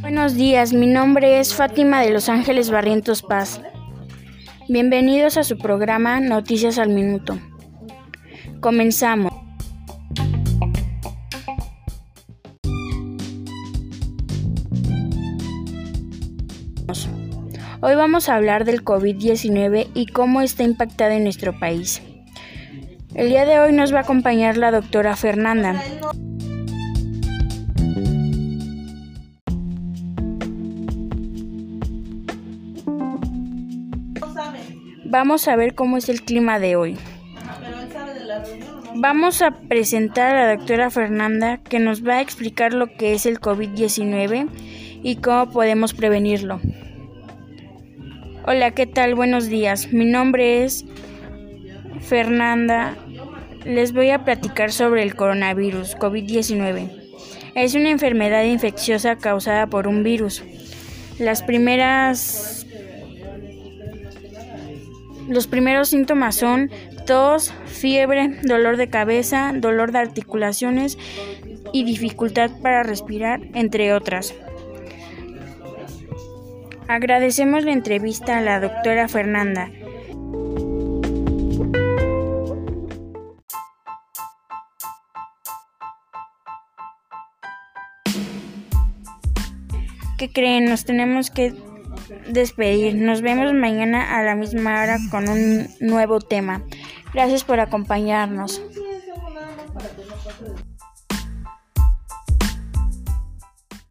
Buenos días, mi nombre es Fátima de Los Ángeles Barrientos Paz. Bienvenidos a su programa Noticias al Minuto. Comenzamos. Hoy vamos a hablar del COVID-19 y cómo está impactado en nuestro país. El día de hoy nos va a acompañar la doctora Fernanda. Vamos a ver cómo es el clima de hoy. Vamos a presentar a la doctora Fernanda que nos va a explicar lo que es el COVID-19 y cómo podemos prevenirlo. Hola, ¿qué tal? Buenos días. Mi nombre es Fernanda. Les voy a platicar sobre el coronavirus COVID-19. Es una enfermedad infecciosa causada por un virus. Las primeras los primeros síntomas son tos, fiebre, dolor de cabeza, dolor de articulaciones y dificultad para respirar, entre otras. Agradecemos la entrevista a la doctora Fernanda. ¿Qué creen? Nos tenemos que despedir. Nos vemos mañana a la misma hora con un nuevo tema. Gracias por acompañarnos.